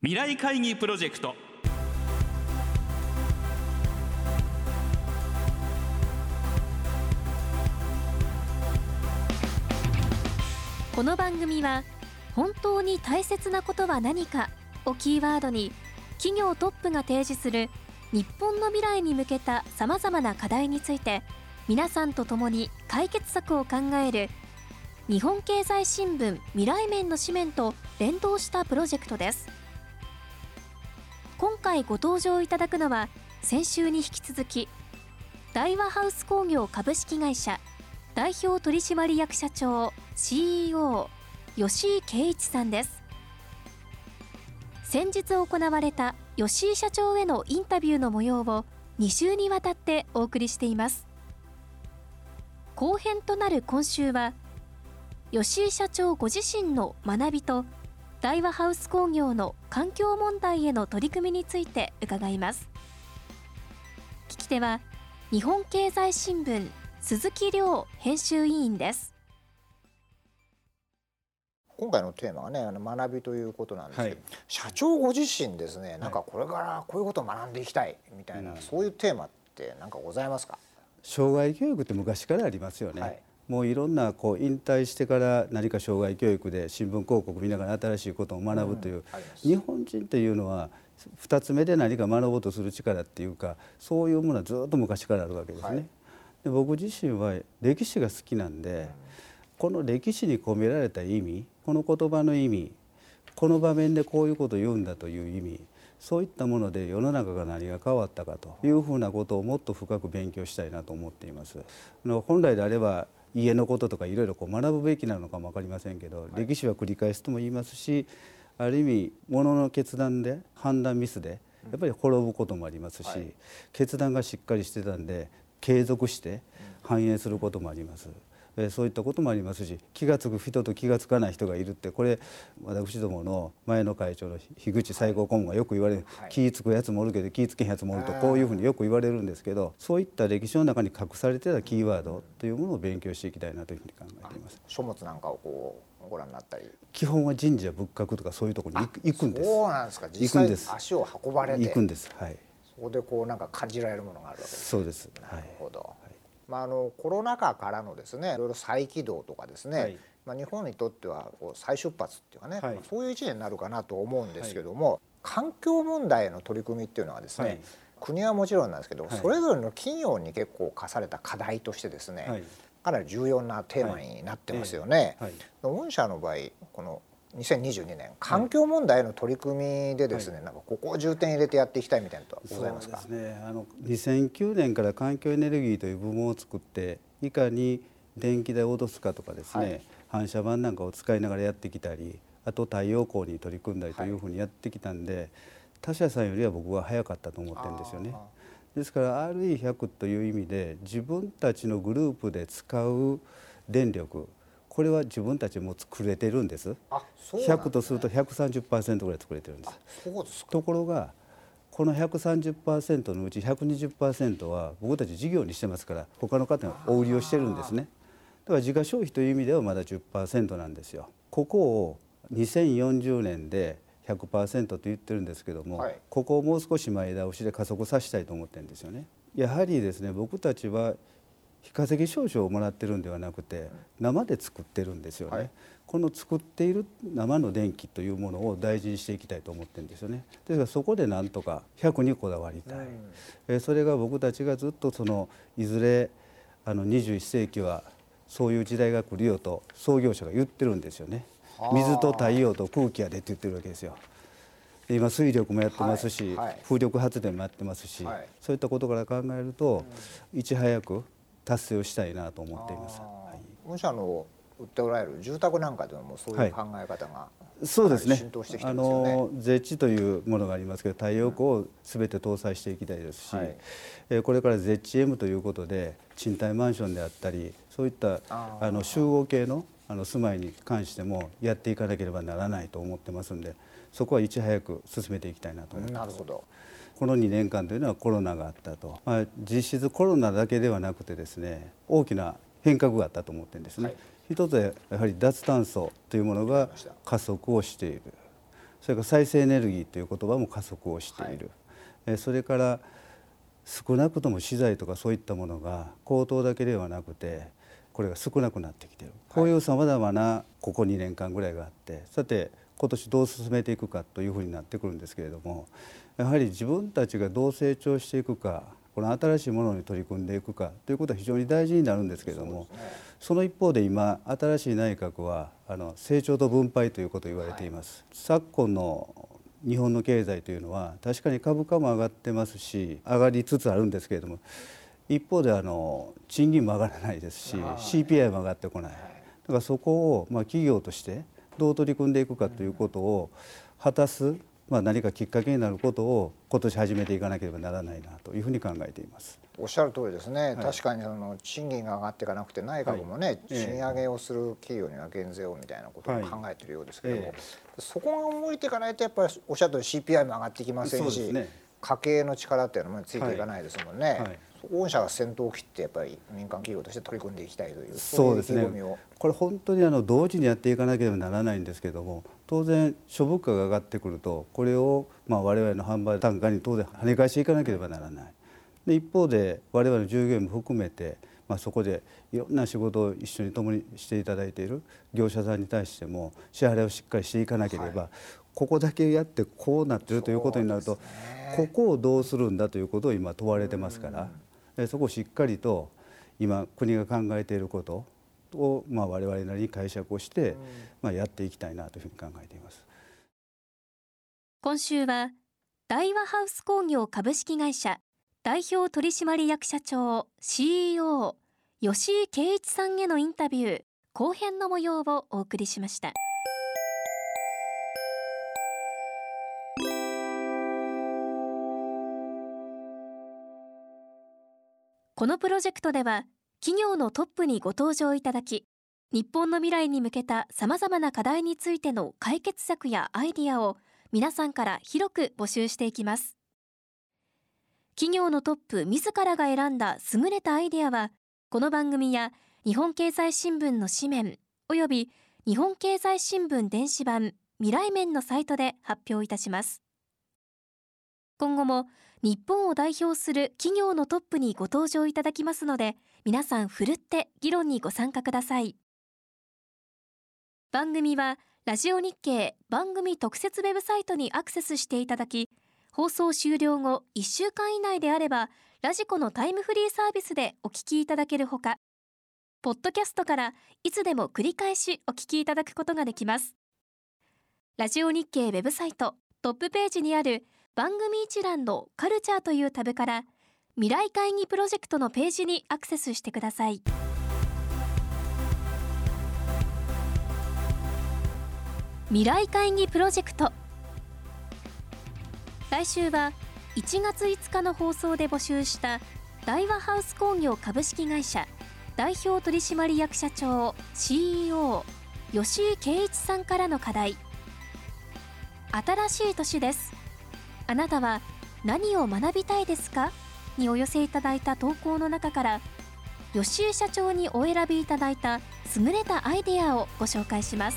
未来会議プロジェクト。この番組は本当に大切なことは何かをキーワードに企業トップが提示する日本の未来に向けたさまざまな課題について皆さんと共に解決策を考える日本経済新聞未来面の紙面と連動したプロジェクトです。回ご登場いただくのは先週に引き続き大和ハウス工業株式会社代表取締役社長 CEO 吉井圭一さんです。先日行われた吉井社長へのインタビューの模様を2週にわたってお送りしています。後編となる今週は吉井社長ご自身の学びと大和ハウス工業の環境問題への取り組みについて伺います。聞き手は日本経済新聞鈴木亮編集委員です。今回のテーマはねあの学びということなんですけど、はい、社長ご自身ですねなんかこれからこういうことを学んでいきたいみたいな、はい、そういうテーマって何かございますか？障害教育って昔からありますよね、はい、もういろんなこう引退してから何か障害教育で新聞広告見ながら新しいことを学ぶという、うん、日本人っていうのは2つ目で何か学ぼうとする力っていうかそういうものはずっと昔からあるわけですね。で僕自身は歴史が好きなんで、うん、この歴史に込められた意味この言葉の意味この場面でこういうことを言うんだという意味そういったもので世の中が何が変わったかというふうなことをもっと深く勉強したいなと思っています。本来であれば家のこととかいろいろこう学ぶべきなのかも分かりませんけど、はい、歴史は繰り返すとも言いますしある意味ものの決断で判断ミスでやっぱり滅ぶこともありますし、はい、決断がしっかりしてたんで継続して反映することもあります。えそういったこともありますし気が付く人と気が付かない人がいるってこれ私どもの前の会長の樋口最高顧問がよく言われる、はい、気付くやつもおるけど気付けへんやつもおるとこういうふうによく言われるんですけどそういった歴史の中に隠されてたキーワードというものを勉強していきたいなというふうに考えています。書物なんかをこうご覧になったり。基本は神社仏閣とかそういうところに行くんです。そうなんですか。実際足を運ばれて。行くんです。はい。そこでこうなんか感じられるものがあるわけです、そうです。なるほど、はいまあ、あのコロナ禍からのですねいろいろ再起動とかですね、はい、まあ、日本にとってはこう再出発っていうかね、はい、そういう一年になるかなと思うんですけども、はい、環境問題への取り組みっていうのはですね、国はもちろんなんですけど、それぞれの企業に結構課された課題としてですね、かなり重要なテーマになってますよね。御社の場合この2022年環境問題の取り組みでですね、はい、なんかここを重点入れてやっていきたいみたいなとございますか？すね。あの2009年から環境エネルギーという部門を作っていかに電気代を落とすかとかですね、はい、反射板なんかを使いながらやってきたり、あと太陽光に取り組んだりというふうにやってきたんで、はい、他社さんよりは僕は早かったと思ってるんですよね。ですから RE100 という意味で自分たちのグループで使う電力これは自分たちも作れてるんです。あそうなん100とすると130%ぐらい作れてるんですところがこの130%のうち120%は僕たち事業にしてますから他の方がお売りをしてるんですね。だから自家消費という意味ではまだ10%なんですよ。ここを2040年で100%と言ってるんですけども、はい、ここをもう少し前倒しで加速させたいと思ってるんですよね。やはりですね僕たちは非化石証書をもらってるんではなくて生で作ってるんですよね、はい、この作っている生の電気というものを大事にしていきたいと思ってるんですよね。ですからそこでなんとか100にこだわりたい、うん、それが僕たちがずっとそのいずれあの21世紀はそういう時代が来るよと創業者が言ってるんですよね。水と太陽と空気やでって言ってるわけですよ。今水力もやってますし、はい。はい、風力発電もやってますし、はい、そういったことから考えると、うん、いち早く達成をしたいなと思っています。はい、御社の売っておられる住宅なんかでもそういう考え方が、はい、そうですね。あのゼッチというものがありますけど、太陽光をすべて搭載していきたいですし、はい、えこれからゼッチ M ということで賃貸マンションであったり、そういったあの集合系のあの住まいに関してもやっていかなければならないと思ってますんで、そこはいち早く進めていきたいなと思います。なるほど。この2年間というのはコロナがあったと、まあ、実質コロナだけではなくてですね大きな変革があったと思ってるんですね、はい、一つはやはり脱炭素というものが加速をしている。それから再生エネルギーという言葉も加速をしている、はい、それから少なくとも資材とかそういったものが高騰だけではなくてこれが少なくなってきている。こういうさまざまなここ2年間ぐらいがあってさて今年どう進めていくかというふうになってくるんですけれどもやはり自分たちがどう成長していくかこの新しいものに取り組んでいくかということは非常に大事になるんですけれどもその一方で今新しい内閣はあの成長と分配ということを言われています。昨今の日本の経済というのは確かに株価も上がってますし上がりつつあるんですけれども一方であの賃金も上がらないですし CPI も上がってこない。だからそこをまあ企業としてどう取り組んでいくかということを果たすまあ何かきっかけになることを今年始めていかなければならないなというふうに考えています。おっしゃる通りですね、はい、確かにその賃金が上がっていかなくて内閣もね、はい、賃上げをする企業には減税をみたいなことを考えているようですけども、はい、そこが動いていかないとやっぱりおっしゃる通り CPI も上がってきませんし、ね、家計の力っていうのもついていかないですもんね。御社が先頭を切ってやっぱり民間企業として取り組んでいきたいというそうですね。これ本当にあの同時にやっていかなければならないんですけれども当然諸物価が上がってくるとこれをまあ我々の販売単価に当然跳ね返していかなければならない。で一方で我々の従業員も含めて、まあ、そこでいろんな仕事を一緒に共にしていただいている業者さんに対しても支払いをしっかりしていかなければ、はい、ここだけやってこうなってるということになると、ここをどうするんだということを今問われてますから、うん、そこをしっかりと今国が考えていることを、まあ、我々なりに解釈をして、まあ、やっていきたいなというふうに考えています。今週は大和ハウス工業株式会社代表取締役社長 CEO 吉井圭一さんへのインタビュー後編の模様をお送りしましたこのプロジェクトでは企業のトップにご登場いただき日本の未来に向けたさまざまな課題についての解決策やアイディアを皆さんから広く募集していきます。企業のトップ自らが選んだ優れたアイデアはこの番組や日本経済新聞の紙面および日本経済新聞電子版未来面のサイトで発表いたします。今後も日本を代表する企業のトップにご登場いただきますので皆さんふるって議論にご参加ください。番組はラジオ日経番組特設ウェブサイトにアクセスしていただき放送終了後1週間以内であればラジコのタイムフリーサービスでお聞きいただけるほかポッドキャストからいつでも繰り返しお聞きいただくことができます。ラジオ日経ウェブサイトトップページにある番組一覧のカルチャーというタブから未来会議プロジェクトのページにアクセスしてください。未来会議プロジェクト。来週は1月5日の放送で募集した大和ハウス工業株式会社代表取締役社長 CEO 吉井圭一さんからの課題。新しい年です。あなたは何を学びたいですか？にお寄せいただいた投稿の中から吉井社長にお選びいただいた優れたアイデアをご紹介します。